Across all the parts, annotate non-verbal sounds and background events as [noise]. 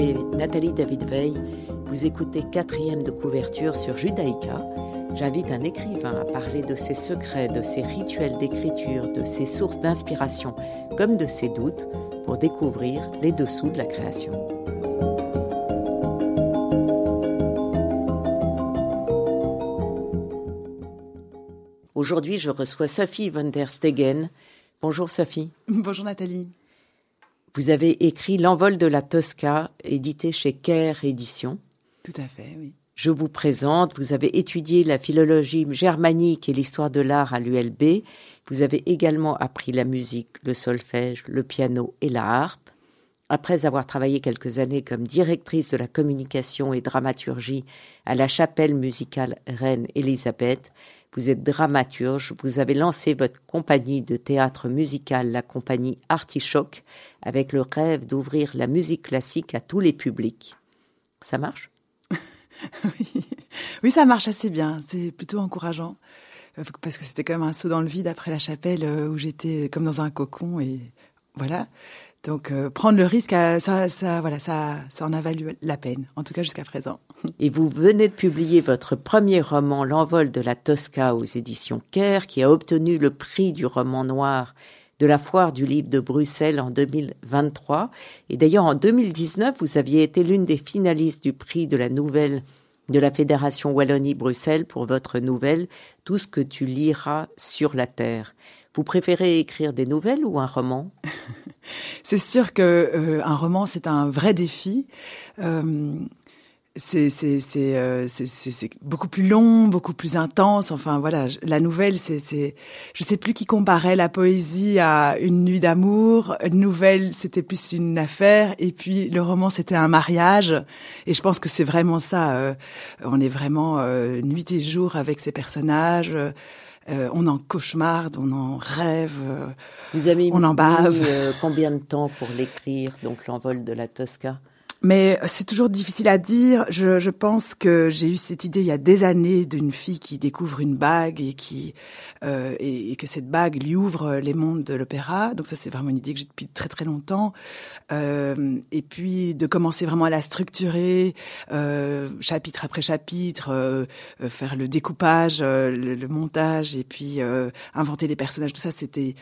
Nathalie David-Veil. Vous écoutez quatrième de couverture sur Judaïka. J'invite un écrivain à parler de ses secrets, de ses rituels d'écriture, de ses sources d'inspiration, comme de ses doutes, pour découvrir les dessous de la création. Aujourd'hui, je reçois Sophie van der Stegen. Bonjour Sophie. Bonjour Nathalie. Vous avez écrit L'envol de la Tosca, édité chez Caire Éditions. Tout à fait, oui. Je vous présente, vous avez étudié la philologie germanique et l'histoire de l'art à l'ULB. Vous avez également appris la musique, le solfège, le piano et la harpe. Après avoir travaillé quelques années comme directrice de la communication et dramaturgie à la chapelle musicale Reine Elisabeth, vous êtes dramaturge, vous avez lancé votre compagnie de théâtre musical, la compagnie Artichoc, avec le rêve d'ouvrir la musique classique à tous les publics. Ça marche? [laughs] Oui. ça marche assez bien. C'est plutôt encourageant euh, parce que c'était quand même un saut dans le vide après la chapelle euh, où j'étais comme dans un cocon et voilà. Donc euh, prendre le risque, ça, ça, voilà, ça, ça en a valu la peine, en tout cas jusqu'à présent. [laughs] Et vous venez de publier votre premier roman, L'envol de la Tosca, aux éditions Caire, qui a obtenu le prix du roman noir de la foire du livre de Bruxelles en 2023. Et d'ailleurs, en 2019, vous aviez été l'une des finalistes du prix de la nouvelle de la Fédération Wallonie-Bruxelles pour votre nouvelle Tout ce que tu liras sur la terre. Vous préférez écrire des nouvelles ou un roman? [laughs] C'est sûr que euh, un roman c'est un vrai défi. Euh, c'est euh, beaucoup plus long, beaucoup plus intense. Enfin voilà, la nouvelle, c'est c'est je sais plus qui comparait la poésie à une nuit d'amour. Une nouvelle, c'était plus une affaire, et puis le roman, c'était un mariage. Et je pense que c'est vraiment ça. Euh, on est vraiment euh, nuit et jour avec ces personnages. On en cauchemarde, on en rêve, Vous avez on en bave. combien de temps pour l'écrire, donc l'envol de la Tosca? Mais c'est toujours difficile à dire. Je, je pense que j'ai eu cette idée il y a des années d'une fille qui découvre une bague et qui euh, et, que cette bague lui ouvre les mondes de l'opéra. Donc ça c'est vraiment une idée que j'ai depuis très très longtemps. Euh, et puis de commencer vraiment à la structurer euh, chapitre après chapitre, euh, euh, faire le découpage, le, le, montage et puis inventer les personnages. Tout ça c'était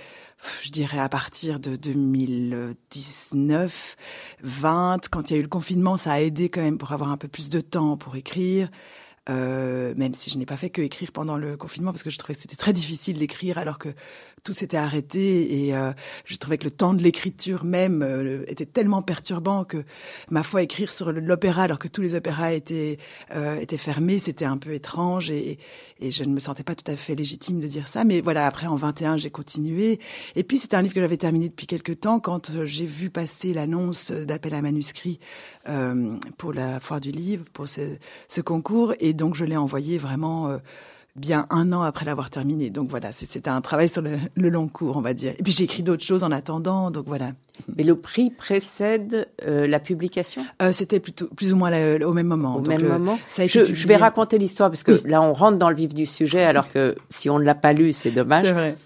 je dirais à partir de 2019, 20, quand il y a eu confinement, ça a aidé quand même pour avoir un peu plus de temps pour écrire. Euh, même si je n'ai pas fait que écrire pendant le confinement parce que je trouvais que c'était très difficile d'écrire alors que tout s'était arrêté et euh, je trouvais que le temps de l'écriture même euh, était tellement perturbant que ma foi écrire sur l'opéra alors que tous les opéras étaient euh, étaient fermés c'était un peu étrange et, et je ne me sentais pas tout à fait légitime de dire ça. Mais voilà après en 21 j'ai continué. Et puis c'était un livre que j'avais terminé depuis quelques temps quand j'ai vu passer l'annonce d'appel à manuscrit pour la foire du livre pour ce, ce concours. Et donc je l'ai envoyé vraiment bien un an après l'avoir terminé. Donc voilà, c'était un travail sur le, long cours, on va dire. Et puis j'ai écrit d'autres choses en attendant, donc voilà. Mais le prix précède euh, la publication? Euh, C'était plutôt plus ou moins au même moment. Au même moment. Ça je, vais raconter l'histoire parce que là on rentre dans le vif du sujet, alors que si on ne l'a pas lu, c'est dommage. C'est vrai.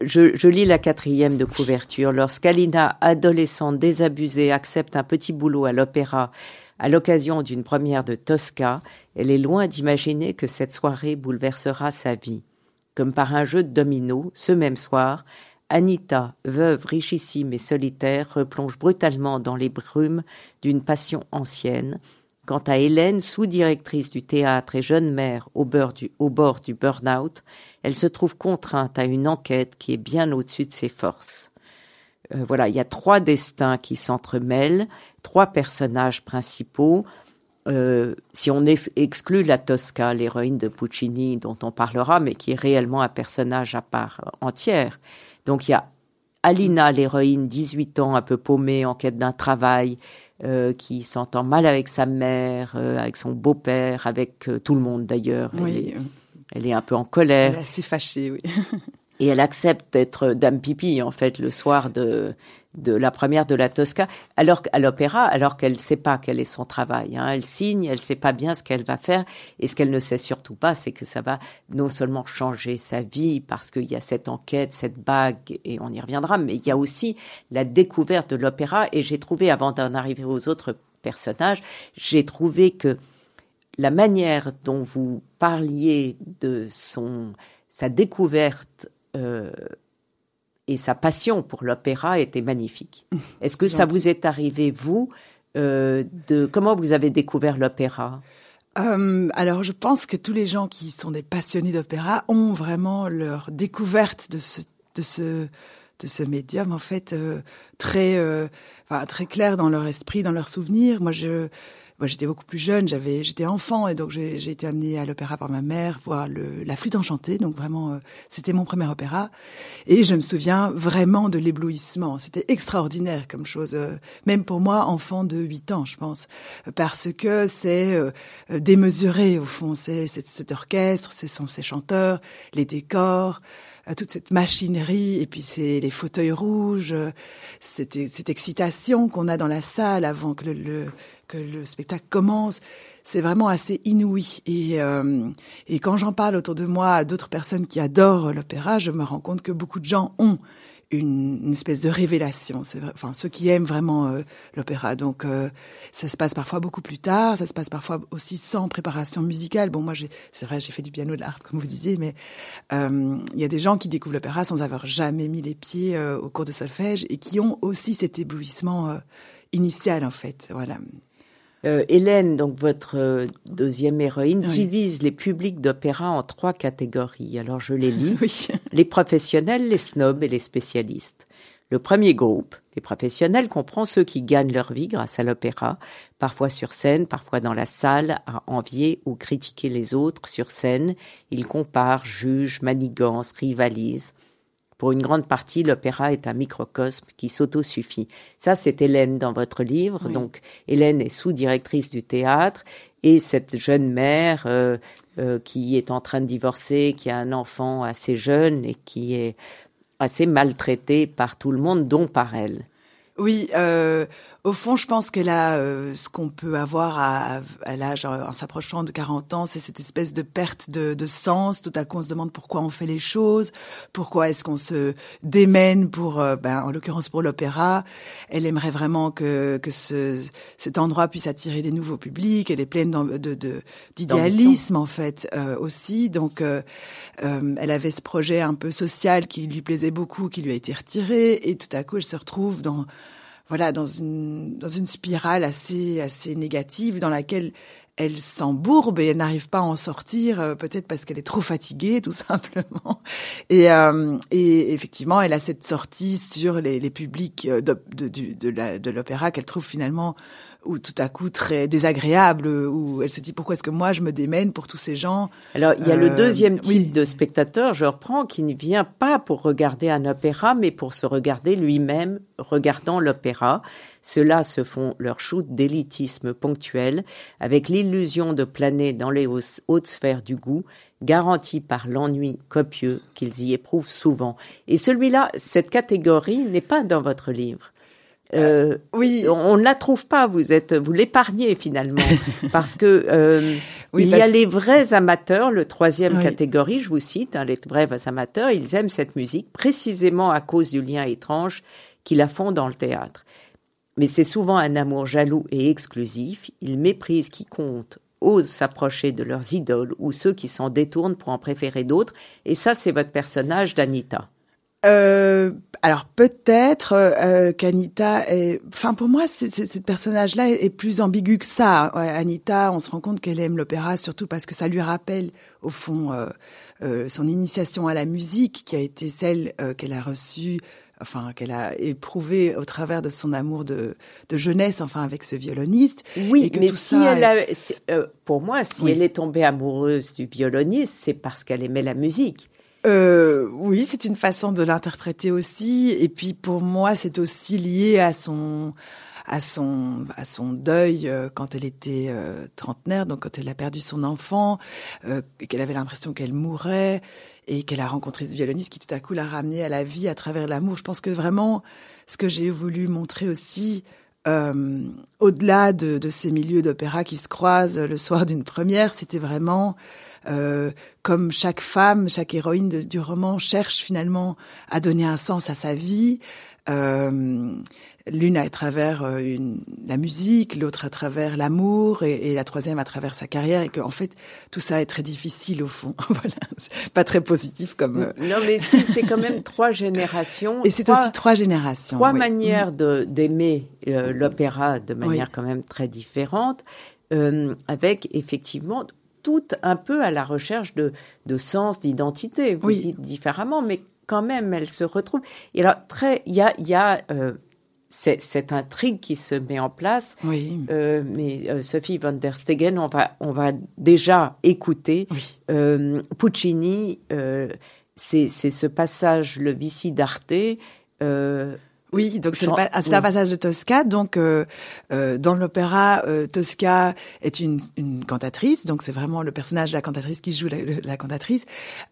Je, je, lis la quatrième de couverture. Lorsqu'Alina, adolescente désabusée, accepte un petit boulot à l'opéra à l'occasion d'une première de Tosca, elle est loin d'imaginer que cette soirée bouleversera sa vie. Comme par un jeu de domino, ce même soir, Anita, veuve richissime et solitaire, replonge brutalement dans les brumes d'une passion ancienne. Quant à Hélène, sous-directrice du théâtre et jeune mère au, bord du, au bord du burn-out, elle se trouve contrainte à une enquête qui est bien au-dessus de ses forces. Euh, voilà, il y a trois destins qui s'entremêlent, trois personnages principaux. Euh, si on exclut la Tosca, l'héroïne de Puccini dont on parlera, mais qui est réellement un personnage à part entière. Donc il y a Alina, l'héroïne, 18 ans, un peu paumée, en quête d'un travail, euh, qui s'entend mal avec sa mère, avec son beau-père, avec tout le monde d'ailleurs. Oui. Elle, est un peu en colère. Elle est assez fâchée, oui. et elle accepte d'être dame pipi en fait le soir de de la première de la Tosca, alors à l'opéra, alors qu'elle ne sait pas quel est son travail. Hein. Elle signe, elle ne sait pas bien ce qu'elle va faire, et ce qu'elle ne sait surtout pas, c'est que ça va non seulement changer sa vie, parce qu'il y a cette enquête, cette bague, et on y reviendra, mais il y a aussi la découverte de l'opéra, et j'ai trouvé, avant d'en arriver aux autres personnage, j'ai trouvé que la manière dont vous parliez de son sa découverte euh, et sa passion pour l'opéra était magnifique. Est-ce que ça vous est arrivé vous euh, de comment vous avez découvert l'opéra? Euh, alors, je pense que tous les gens qui sont des passionnés d'opéra ont vraiment leur découverte de ce, de ce, de ce médium en fait euh, très, enfin, très clair dans leur esprit, dans leurs souvenirs. Moi, je moi, j'étais beaucoup plus jeune, j'avais, j'étais enfant et donc j'ai été amenée à l'opéra par ma mère voir le, la flûte enchantée. Donc vraiment, euh, c'était mon premier opéra et je me souviens vraiment de l'éblouissement. C'était extraordinaire comme chose, euh, même pour moi, enfant de 8 ans, je pense, parce que c'est euh, démesuré au fond. C'est cet orchestre, ce sont ces chanteurs, les décors toute cette machinerie et puis c'est les fauteuils rouges, cette, cette excitation qu'on a dans la salle avant que le, que le spectacle commence. C'est vraiment assez inouï. Et, euh, et quand j'en parle autour de moi à d'autres personnes qui adorent l'opéra, je me rends compte que beaucoup de gens ont une, une espèce de révélation. C'est enfin ceux qui aiment vraiment euh, l'opéra. Donc euh, ça se passe parfois beaucoup plus tard, ça se passe parfois aussi sans préparation musicale. Bon, moi c'est vrai, j'ai fait du piano, de l'art comme vous disiez, mais il y a des gens qui découvrent l'opéra sans avoir jamais mis les pieds au cours de solfège et qui ont aussi cet éblouissement initial en fait. Voilà. Euh, Hélène, donc votre euh, deuxième héroïne, divise les publics d'opéra en trois catégories. Alors je les lis. [laughs] Les professionnels, les snobs et les spécialistes. Le premier groupe, les professionnels, comprend ceux qui gagnent leur vie grâce à l'opéra, parfois sur scène, parfois dans la salle, à envier ou critiquer les autres sur scène. Ils comparent, jugent, manigancent, rivalisent. Pour une grande partie, l'opéra est un microcosme qui s'autosuffit. Ça, c'est Hélène dans votre livre. Donc, Hélène est sous-directrice du théâtre et cette jeune mère euh, euh, qui est en train de divorcer, qui a un enfant assez jeune et qui est assez maltraitée par tout le monde, dont par elle. Oui, euh, au fond, je pense qu'elle a euh, ce qu'on peut avoir à, à l'âge, en s'approchant de 40 ans, c'est cette espèce de perte de, de, sens. Tout à coup, on se demande pourquoi on fait les choses, pourquoi est-ce qu'on se démène pour, euh, ben, en l'occurrence pour l'opéra. Elle aimerait vraiment que, que ce, cet endroit puisse attirer des nouveaux publics. Elle est pleine d'idéalisme en fait euh, aussi. Donc, elle avait ce projet un peu social qui lui plaisait beaucoup, qui lui a été retiré, et tout à coup, elle se retrouve dans voilà dans une dans une spirale assez assez négative dans laquelle elle s'embourbe et elle n'arrive pas à en sortir, euh, peut-être parce qu'elle est trop fatiguée, tout [laughs] simplement. Et, euh, et effectivement, elle a cette sortie sur les, les publics euh, de, de, de, de l'opéra qu'elle trouve finalement ou tout à coup très désagréable, où elle se dit pourquoi est-ce que moi je me démène pour tous ces gens? Alors il y a le euh, deuxième type de spectateur, je reprends, qui ne vient pas pour regarder un opéra, mais pour se regarder lui-même regardant l'opéra. Ceux-là se font leur shoot d'élitisme ponctuel, avec l'illusion de planer dans les hautes sphères du goût, garantie par l'ennui copieux qu'ils y éprouvent souvent. Et celui-là, cette catégorie n'est pas dans votre livre. Euh, oui, on ne la trouve pas. Vous êtes, vous l'épargnez finalement, [laughs] parce que euh, il y a les vrais amateurs, le troisième catégorie, je vous cite, hein, les vrais amateurs, ils aiment cette musique précisément à cause du lien étrange qui la font dans le théâtre. Mais c'est souvent un amour jaloux et exclusif. Ils méprisent qui compte, osent s'approcher de leurs idoles ou ceux qui s'en détournent pour en préférer d'autres. Et ça, c'est votre personnage d'Anita. Euh, alors peut-être euh, qu'Anita est... Enfin pour moi, ce personnage-là est, plus ambigu que ça. Anita, on se rend compte qu'elle aime l'opéra surtout parce que ça lui rappelle au fond euh, euh son initiation à la musique qui a été celle qu'elle a reçue enfin qu'elle a éprouvé au travers de son amour de, de jeunesse, enfin avec ce violoniste. Oui, mais si elle a, euh, pour moi, si elle est tombée amoureuse du violoniste, c'est parce qu'elle aimait la musique. Euh, oui, c'est une façon de l'interpréter aussi. Et puis pour moi, c'est aussi lié à son à son à son deuil euh, quand elle était euh, trentenaire, donc quand elle a perdu son enfant, euh, qu'elle avait l'impression qu'elle mourrait et qu'elle a rencontré ce violoniste qui tout à coup l'a ramenée à la vie à travers l'amour. Je pense que vraiment, ce que j'ai voulu montrer aussi, au-delà de, de, ces milieux d'opéra qui se croisent le soir d'une première, c'était vraiment euh, comme chaque femme, chaque héroïne du roman cherche finalement à donner un sens à sa vie. Euh, l'une à travers euh, une, la musique, l'autre à travers l'amour et, et, la troisième à travers sa carrière et qu'en fait tout ça est très difficile au fond. [laughs] voilà, pas très positif comme. Non, mais si, c'est quand même trois générations. [laughs] Et c'est aussi trois générations. Trois manières de d'aimer l'opéra de manière quand même très différente, euh, avec effectivement tout un peu à la recherche de, de sens, d'identité. Vous oui. dites différemment, mais quand même, elles se retrouvent. Et alors, très, il y a, y a euh, cette intrigue qui se met en place. Oui. Euh, mais euh, Sophie van der Stegen, on va, on va déjà écouter oui. Puccini. C'est ce passage, le Vici d'Arte. Euh, oui, donc c'est un oui. passage de Tosca. Donc euh, euh, dans l'opéra, euh, Tosca est une, une cantatrice, donc c'est vraiment le personnage de la cantatrice qui joue la, la cantatrice,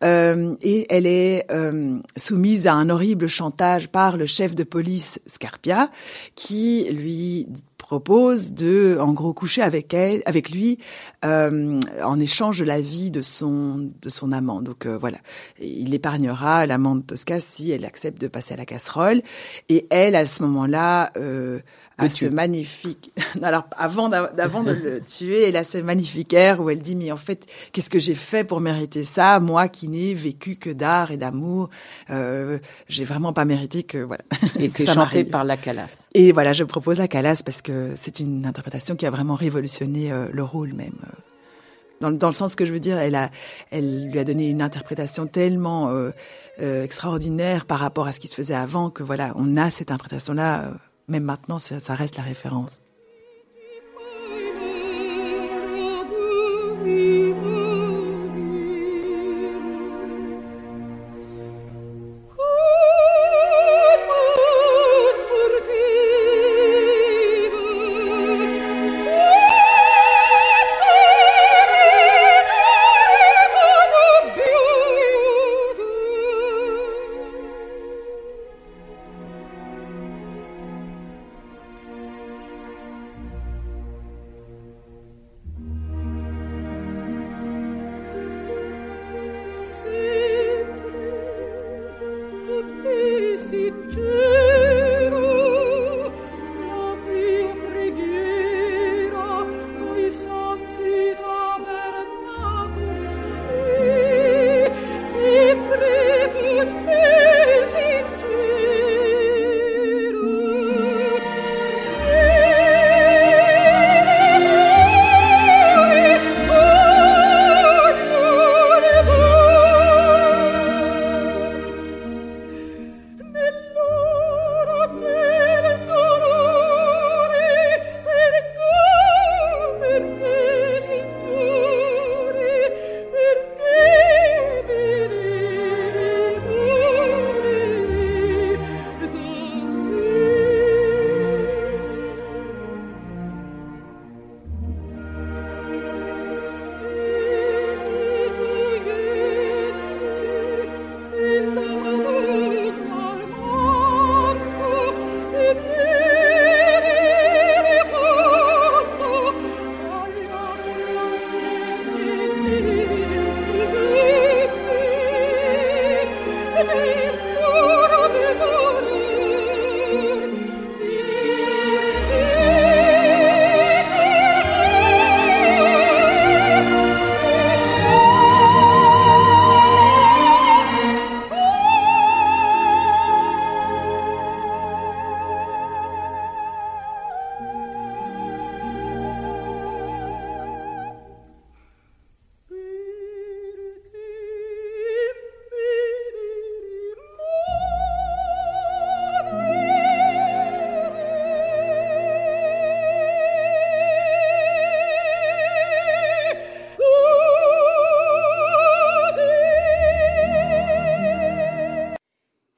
euh, et elle est euh, soumise à un horrible chantage par le chef de police Scarpia, qui lui propose de, en gros, coucher avec elle, avec lui, euh, en échange de la vie de son de son amant. Donc euh, voilà, il épargnera l'amant de Tosca si elle accepte de passer à la casserole. Et elle, à ce moment-là, euh, a ce magnifique. [laughs] Alors avant d'avant de le [laughs] tuer, elle a ce magnifique air où elle dit mais en fait qu'est-ce que j'ai fait pour mériter ça, moi qui n'ai vécu que d'art et d'amour, euh, j'ai vraiment pas mérité que voilà. Et [laughs] c'est chanté par la Calas. Et voilà, je propose la Calas parce que c'est une interprétation qui a vraiment révolutionné euh, le rôle même. Dans, dans, le sens que je veux dire, elle, a, elle lui a donné une interprétation tellement euh, euh, extraordinaire par rapport à ce qui se faisait avant que voilà, on a cette interprétation-là, euh, même maintenant, ça reste la référence.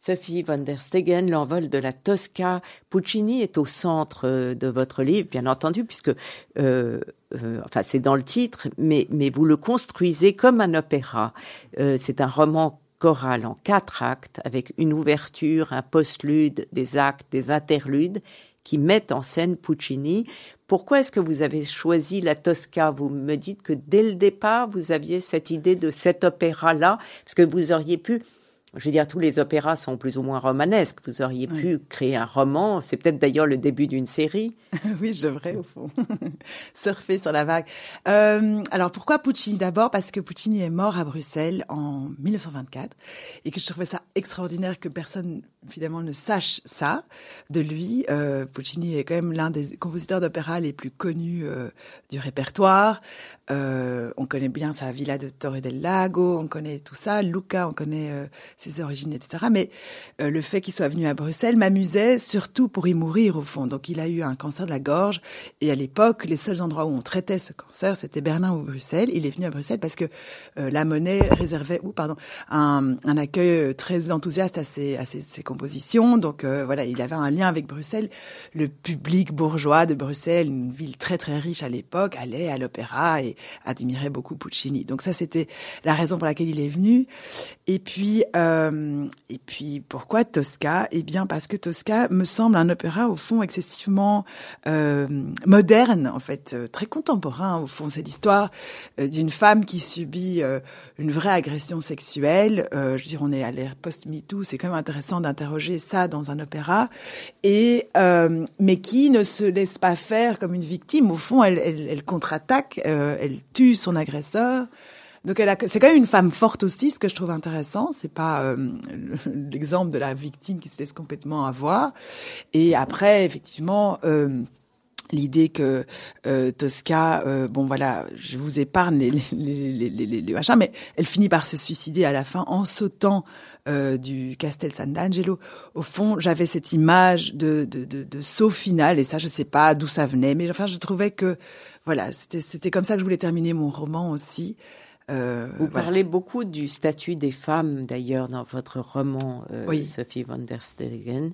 Sophie van der Stegen, l'envol de la Tosca. Puccini est au centre euh, de votre livre, bien entendu, puisque, euh, euh, enfin, c'est dans le titre, mais, mais vous le construisez comme un opéra. C'est un roman choral en quatre actes, avec une ouverture, un postlude, des actes, des interludes, qui mettent en scène Puccini. Pourquoi est-ce que vous avez choisi la Tosca? Vous me dites que dès le départ, vous aviez cette idée de cet opéra-là, parce que vous auriez pu je veux dire, tous les opéras sont plus ou moins romanesques. Vous auriez pu créer un roman. C'est peut-être d'ailleurs le début d'une série. [laughs] oui, je devrais, au fond. [laughs] Surfer sur la vague. Euh, alors, pourquoi Puccini D'abord? Parce que Puccini est mort à Bruxelles en 1924 et que je trouvais ça extraordinaire que personne, finalement, ne sache ça de lui. Euh, Puccini est quand même l'un des compositeurs d'opéra les plus connus euh, du répertoire. On connaît bien sa villa de Torre del Lago, on connaît tout ça. Luca, on connaît ses origines, etc. Mais euh, le fait qu'il soit venu à Bruxelles m'amusait surtout pour y mourir au fond. Donc il a eu un cancer de la gorge et à l'époque, les seuls endroits où on traitait ce cancer, c'était Berlin ou Bruxelles. Il est venu à Bruxelles parce que euh, la monnaie réservait, ou pardon, un, un, accueil très enthousiaste à ses, à ses, compositions. Donc voilà, il avait un lien avec Bruxelles. Le public bourgeois de Bruxelles, une ville très très riche à l'époque, allait à l'opéra et admirait beaucoup Puccini. Donc ça, c'était la raison pour laquelle il est venu. Et puis, euh, et puis pourquoi Tosca? Eh bien, parce que Tosca me semble un opéra au fond excessivement euh, moderne, en fait, euh, très contemporain. Au fond, c'est l'histoire euh, d'une femme qui subit euh, une vraie agression sexuelle. je veux dire, on est à l'ère post-MeToo, c'est quand même intéressant d'interroger ça dans un opéra. Et mais qui ne se laisse pas faire comme une victime? Au fond, elle contre-attaque, elle tue son agresseur. Donc elle a, c'est quand même une femme forte aussi, ce que je trouve intéressant. C'est pas euh, l'exemple de la victime qui se laisse complètement avoir. Et après, effectivement. Euh, L'idée que euh, Tosca, euh, bon voilà, je vous épargne les, les, les, les, machins, mais elle finit par se suicider à la fin en sautant euh, du Castel San D'Angelo. Au fond, j'avais cette image de, de, de, de, saut final, et ça, je sais pas d'où ça venait, mais enfin, je trouvais que voilà, c'était comme ça que je voulais terminer mon roman aussi. Euh, Vous voilà. parlez beaucoup du statut des femmes, d'ailleurs, dans votre roman, euh, oui. Sophie van der Stegen.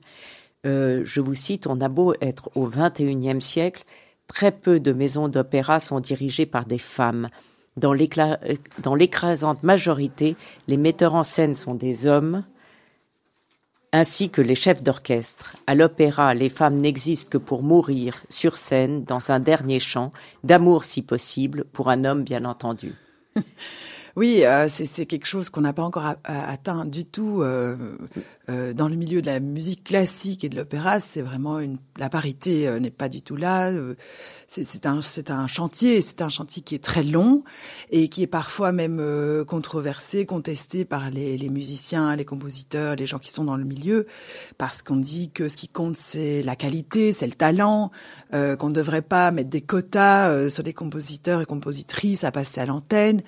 Euh, je vous cite, on a beau être au XXIe siècle, très peu de maisons d'opéra sont dirigées par des femmes. Dans l'écrasante majorité, les metteurs en scène sont des hommes, ainsi que les chefs d'orchestre. À l'opéra, les femmes n'existent que pour mourir sur scène dans un dernier chant, d'amour si possible, pour un homme bien entendu. [laughs] Oui, euh, c'est quelque chose qu'on n'a pas encore atteint du tout euh, euh, dans le milieu de la musique classique et de l'opéra. C'est vraiment une la parité n'est pas du tout là. Euh, c'est un c'est un chantier, c'est un chantier qui est très long et qui est parfois même euh, controversé, contesté par les, les, musiciens, les compositeurs, les gens qui sont dans le milieu, parce qu'on dit que ce qui compte c'est la qualité, c'est le talent, qu'on ne devrait pas mettre des quotas sur les compositeurs et compositrices à passer à l'antenne,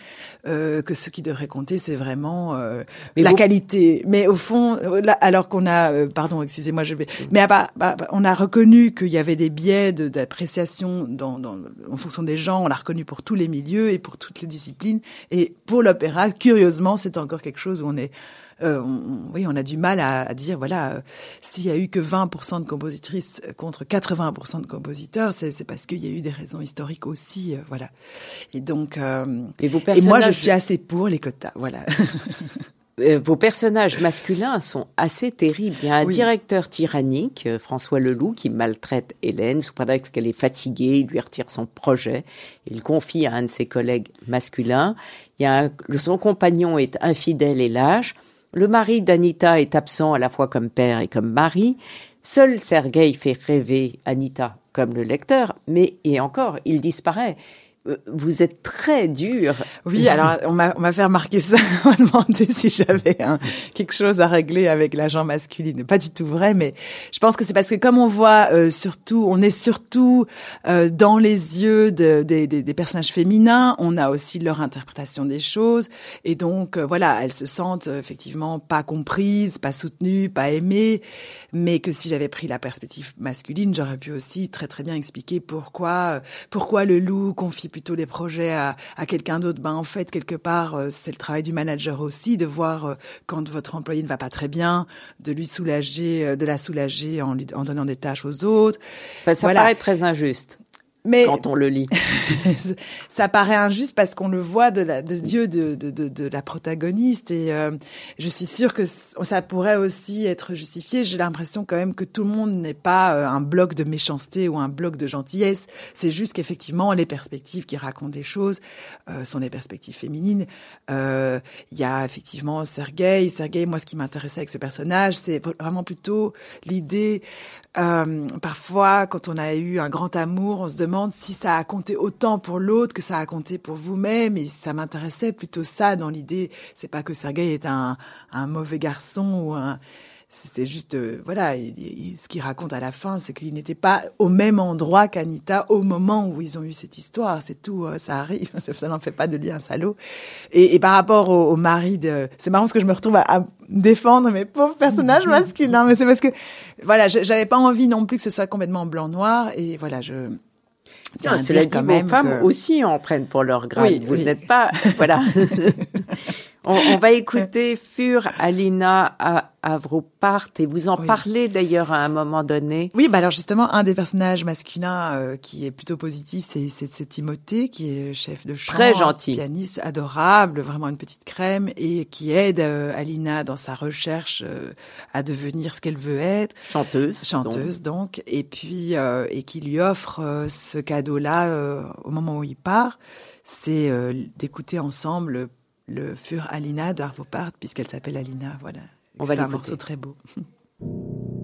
que ce qui devrait compter c'est vraiment la vous... qualité. Mais au fond, là, alors qu'on a, pardon, excusez-moi, je vais, mais bah, bah, on a reconnu qu'il y avait des biais d'appréciation dans, dans, en fonction des gens. On l'a reconnu pour tous les milieux et pour toutes les disciplines. Et pour l'opéra, curieusement, c'est encore quelque chose où on est euh, on, oui, on a du mal à, à dire, voilà, euh, s'il y a eu que 20% de compositrices contre 80% de compositeurs, c'est parce qu'il y a eu des raisons historiques aussi, euh, voilà. Et donc, euh, et, et moi, je suis assez pour les quotas, voilà. [laughs] Euh, vos personnages masculins sont assez terribles. Il y a un oui. directeur tyrannique, euh, François Leloup, qui maltraite Hélène sous prétexte qu'elle est fatiguée. Il lui retire son projet. Il confie à un de ses collègues masculins. Il y a un, son compagnon est infidèle et lâche. Le mari d'Anita est absent à la fois comme père et comme mari. Seul Sergueï fait rêver Anita comme le lecteur, mais et encore, il disparaît vous êtes très dur. Oui, alors on m'a fait remarquer ça, [laughs] on m'a demandé si j'avais un, quelque chose à régler avec l'agent masculine. Pas du tout vrai, mais je pense que c'est parce que comme on voit euh, surtout, on est surtout euh, dans les yeux de, de, de, des personnages féminins, on a aussi leur interprétation des choses, et donc euh, voilà, elles se sentent euh, effectivement pas comprises, pas soutenues, pas aimées, mais que si j'avais pris la perspective masculine, j'aurais pu aussi très très bien expliquer pourquoi pourquoi le loup confie plutôt les projets à, à quelqu'un d'autre, ben en fait quelque part euh, c'est le travail du manager aussi de voir euh, quand votre employé ne va pas très bien, de lui soulager, euh, de la soulager en, lui, en donnant des tâches aux autres. Enfin, ça voilà. paraît très injuste. Mais quand on le lit. [laughs] ça paraît injuste parce qu'on le voit de la, des yeux de, de, de, de, la protagoniste et euh, je suis sûre que ça pourrait aussi être justifié. J'ai l'impression quand même que tout le monde n'est pas euh, un bloc de méchanceté ou un bloc de gentillesse. C'est juste qu'effectivement les perspectives qui racontent des choses euh, sont les perspectives féminines. Il y a effectivement Sergei. Sergei, moi ce qui m'intéressait avec ce personnage, c'est vraiment plutôt l'idée parfois quand on a eu un grand amour, on se demande si ça a compté autant pour l'autre que ça a compté pour vous-même. Et ça m'intéressait plutôt ça dans l'idée. C'est pas que Sergei est un, un mauvais garçon ou un c'est juste, euh, voilà, ce qu'il raconte à la fin, c'est qu'il n'était pas au même endroit qu'Anita au moment où ils ont eu cette histoire. C'est tout, euh, ça arrive. [laughs] Ça n'en fait pas de lui un salaud. Et, et par rapport au, mari de, c'est marrant parce que je me retrouve à, défendre mes pauvres personnages [laughs] masculins, mais c'est parce que, voilà, j'avais pas envie non plus que ce soit complètement blanc-noir. Et voilà, je, Tiens, cela dit, vos femmes aussi en prennent pour leur grade. Oui, Vous n'êtes pas, voilà. [laughs] On, va [laughs] écouter Fur Alina Avropart et vous en parlez d'ailleurs à un moment donné. Oui, bah alors justement, un des personnages masculins euh, qui est plutôt positif, c'est, Timothée, qui est chef de chant, très gentil, pianiste adorable, vraiment une petite crème, et qui aide euh, Alina dans sa recherche euh, à devenir ce qu'elle veut être, chanteuse, chanteuse donc, et puis et qui lui offre ce cadeau-là au moment où il part, c'est d'écouter ensemble le fur Alina d'Arvopart, puisqu'elle s'appelle Alina. Voilà. On va un morceau très beau. [laughs]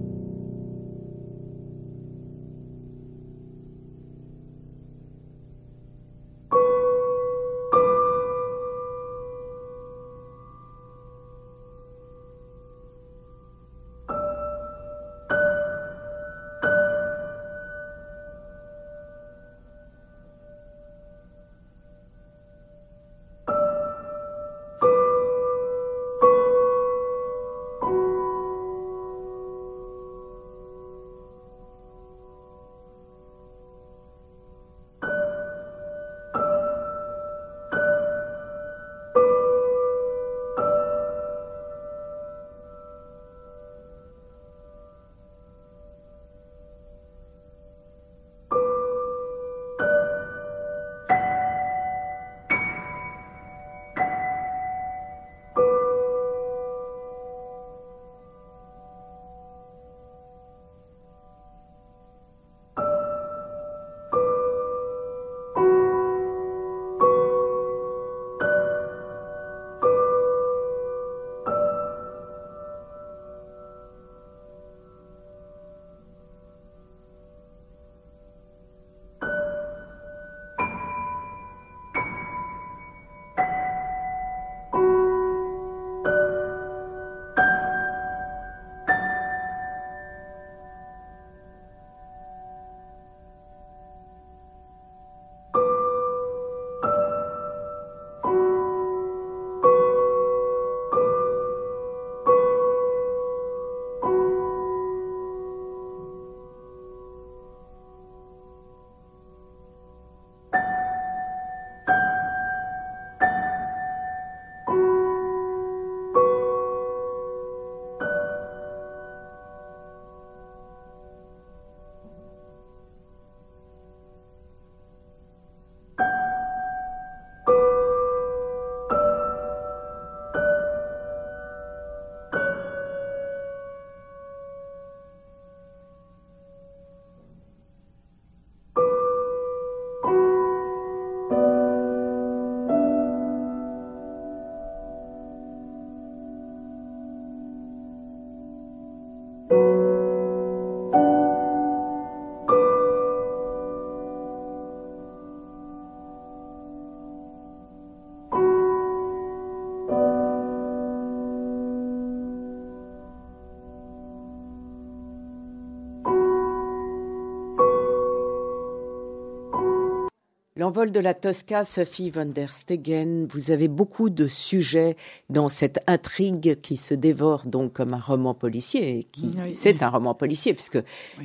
L'envol de la Tosca, Sophie van der Stegen, vous avez beaucoup de sujets dans cette intrigue qui se dévore donc comme un roman policier. Qui, C'est un roman policier puisque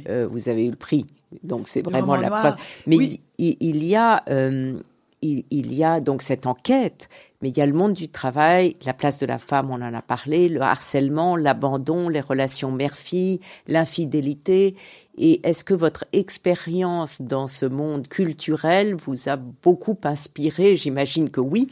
euh, vous avez eu le prix, donc c'est vraiment la preuve. Mais il, y a, euh, il, y a donc cette enquête, mais il y a le monde du travail, la place de la femme, on en a parlé, le harcèlement, l'abandon, les relations mère-fille, l'infidélité. Et est-ce que votre expérience dans ce monde culturel vous a beaucoup inspiré? J'imagine que oui.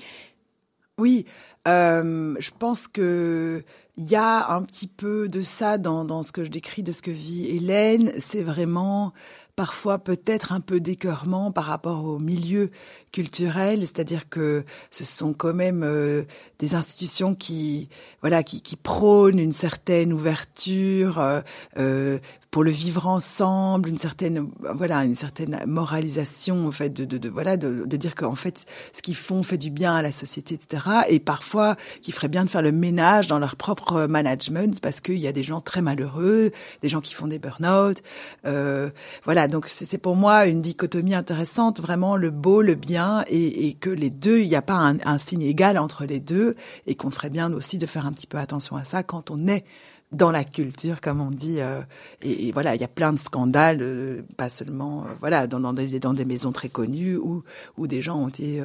Oui, euh, je pense que il y a un petit peu de ça dans ce que je décris de ce que vit Hélène. C'est vraiment parfois peut-être un peu d'écœurement par rapport au milieu culturel, c'est-à-dire que ce sont quand même euh, des institutions qui, voilà, qui, prônent une certaine ouverture euh, euh, pour le vivre ensemble, une certaine, voilà, une certaine moralisation en fait, de, de, de voilà, de, de dire qu'en fait, ce qu'ils font fait du bien à la société, etc. Et parfois, qui ferait bien de faire le ménage dans leur propre management parce qu'il y a des gens très malheureux, des gens qui font des burn-out, voilà donc c'est pour moi une dichotomie intéressante, vraiment le beau, le bien, et, que les deux, il n'y a pas un, signe égal entre les deux, et qu'on ferait bien aussi de faire un petit peu attention à ça quand on est dans la culture, comme on dit. Euh, et, voilà, il y a plein de scandales, euh, pas seulement euh, voilà dans, dans, des, dans des maisons très connues où, où des gens ont été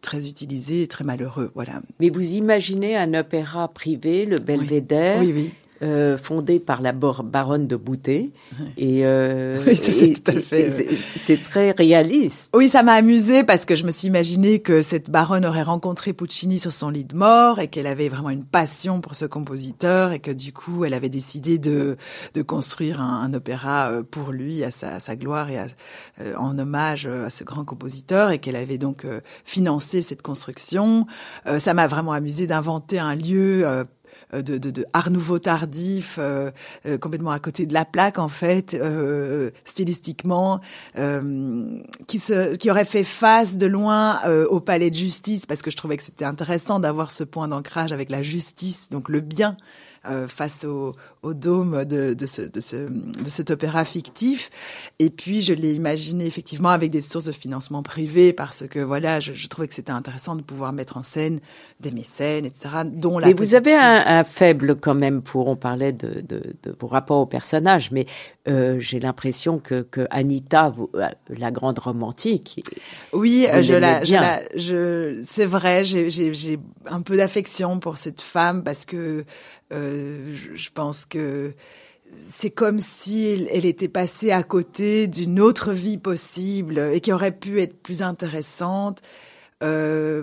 très utilisés, très malheureux. Voilà. Mais vous imaginez un opéra privé, le Belvédère, oui, oui. Euh, fondée par la baronne de Boutet. Et, euh, [laughs] oui, c'est tout à fait. C'est très réaliste. Oui, ça m'a amusé parce que je me suis imaginé que cette baronne aurait rencontré Puccini sur son lit de mort et qu'elle avait vraiment une passion pour ce compositeur et que du coup, elle avait décidé de, de construire un, un opéra euh, pour lui, à sa, à sa gloire et à, euh, en hommage à ce grand compositeur et qu'elle avait donc financé cette construction. ça m'a vraiment amusé d'inventer un lieu euh, de, de, de, art nouveau tardif, euh, euh, complètement à côté de la plaque en fait, stylistiquement, qui, se, qui aurait fait face de loin au palais de justice parce que je trouvais que c'était intéressant d'avoir ce point d'ancrage avec la justice, donc le bien euh, face au, au, dôme de, de, ce, de, ce, de, cet opéra fictif. Et puis, je l'ai imaginé effectivement avec des sources de financement privé parce que voilà, je, je trouvais que c'était intéressant de pouvoir mettre en scène des mécènes, etc. Dont la. Mais vous avez un, un, faible quand même pour. On parlait de, de, de vos rapports au personnage, mais euh, j'ai l'impression que, que Anita, vous, euh, la grande romantique. Oui, je la, je la, je, c'est vrai, j'ai un peu d'affection pour cette femme parce que euh, je pense que c'est comme si elle, était passée à côté d'une autre vie possible et qui aurait pu être plus intéressante. Euh,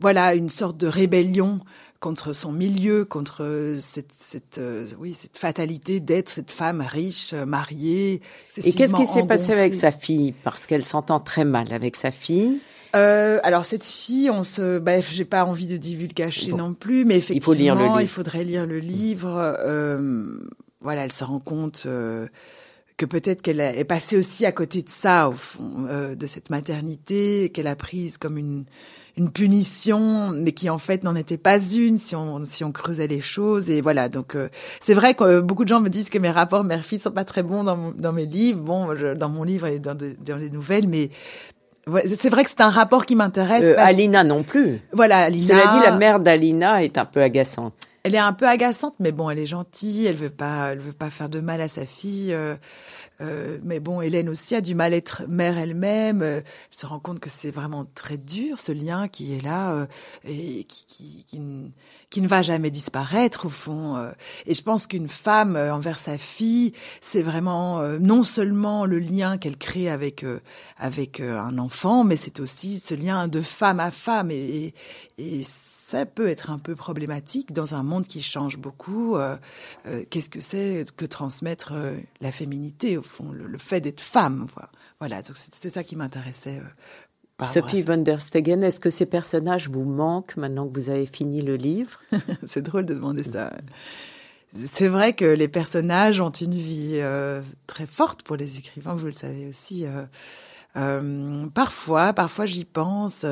voilà, une sorte de rébellion contre son milieu, contre cette, cette euh, oui, cette fatalité d'être cette femme riche, mariée. Et qu'est-ce qui s'est passé avec sa fille? Parce qu'elle s'entend très mal avec sa fille. Euh, alors cette fille, on se, bah, j'ai pas envie de divulgacher non plus, mais effectivement, il, faut lire le livre. il faudrait lire le livre. Euh, voilà, elle se rend compte euh, que peut-être qu'elle est passée aussi à côté de ça, au fond, euh, de cette maternité qu'elle a prise comme une une punition, mais qui en fait n'en était pas une si on si on creusait les choses. Et voilà, donc euh, c'est vrai que beaucoup de gens me disent que mes rapports mère-fille sont pas très bons dans, dans mes livres, bon, je, dans mon livre et dans, dans les nouvelles, mais c'est vrai que c'est un rapport qui m'intéresse. Euh, Alina non plus. Voilà, Alina. Cela dit, la mère d'Alina est un peu agaçante. Elle est un peu agaçante, mais bon, elle est gentille. Elle veut pas, elle veut pas faire de mal à sa fille. Euh, euh, mais bon, Hélène aussi a du mal à être mère elle-même. Euh, elle se rend compte que c'est vraiment très dur ce lien qui est là euh, et qui, qui, qui, ne va jamais disparaître au fond. Euh. Et je pense qu'une femme envers sa fille, c'est vraiment non seulement le lien qu'elle crée avec avec un enfant, mais c'est aussi ce lien de femme à femme et, et, et peut être un peu problématique dans un monde qui change beaucoup. Euh, euh, Qu'est-ce que c'est que transmettre euh, la féminité, au fond, le, le fait d'être femme Voilà, voilà c'est ça qui m'intéressait. Sophie von der Stegen, est-ce que ces personnages vous manquent maintenant que vous avez fini le livre? [laughs] C'est drôle de demander ça. C'est vrai que les personnages ont une vie très forte pour les écrivains, vous le savez aussi. parfois, parfois j'y pense.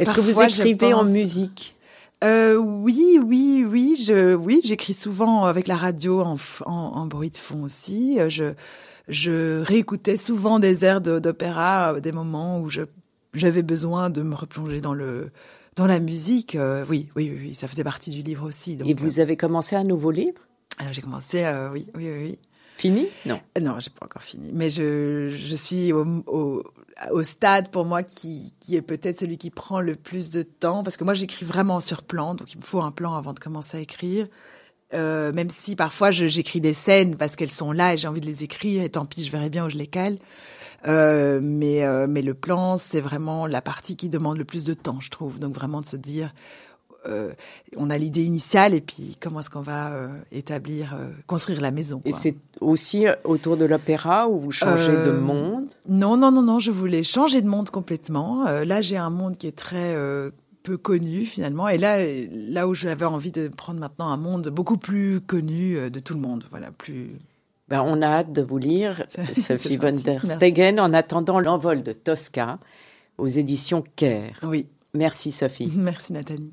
Est-ce que vous écrivez en musique? Euh, oui, oui, oui, je, oui, j'écris souvent avec la radio en, en, en, bruit de fond aussi. Euh, je, je réécoutais souvent des airs d'opéra, euh, des moments où je, j'avais besoin de me replonger dans le, dans la musique. Euh, oui, oui, oui, ça faisait partie du livre aussi. Donc, Et vous avez commencé un nouveau livre? Alors j'ai commencé, euh, oui, oui, oui. Fini? Non. Non, j'ai pas encore fini. Mais je, je suis au, au au stade pour moi qui, qui est peut-être celui qui prend le plus de temps, parce que moi j'écris vraiment sur plan, donc il me faut un plan avant de commencer à écrire. Euh, même si parfois j'écris des scènes parce qu'elles sont là et j'ai envie de les écrire, et tant pis, je verrai bien où je les cale. Euh, mais, euh, mais le plan, c'est vraiment la partie qui demande le plus de temps, je trouve. Donc vraiment de se dire, euh, on a l'idée initiale et puis comment est-ce qu'on va euh, établir, euh, construire la maison. Et c'est aussi autour de l'opéra où vous changez de monde? Non, non, non, non, je voulais changer de monde complètement. là, j'ai un monde qui est très peu connu finalement. Et là, là où j'avais envie de prendre maintenant un monde beaucoup plus connu de tout le monde, voilà, plus. Ben, on a hâte de vous lire, [laughs] Sophie von der Stegen, en attendant l'envol de Tosca aux éditions Caire. Oui. Merci Sophie. [laughs] Merci Nathalie.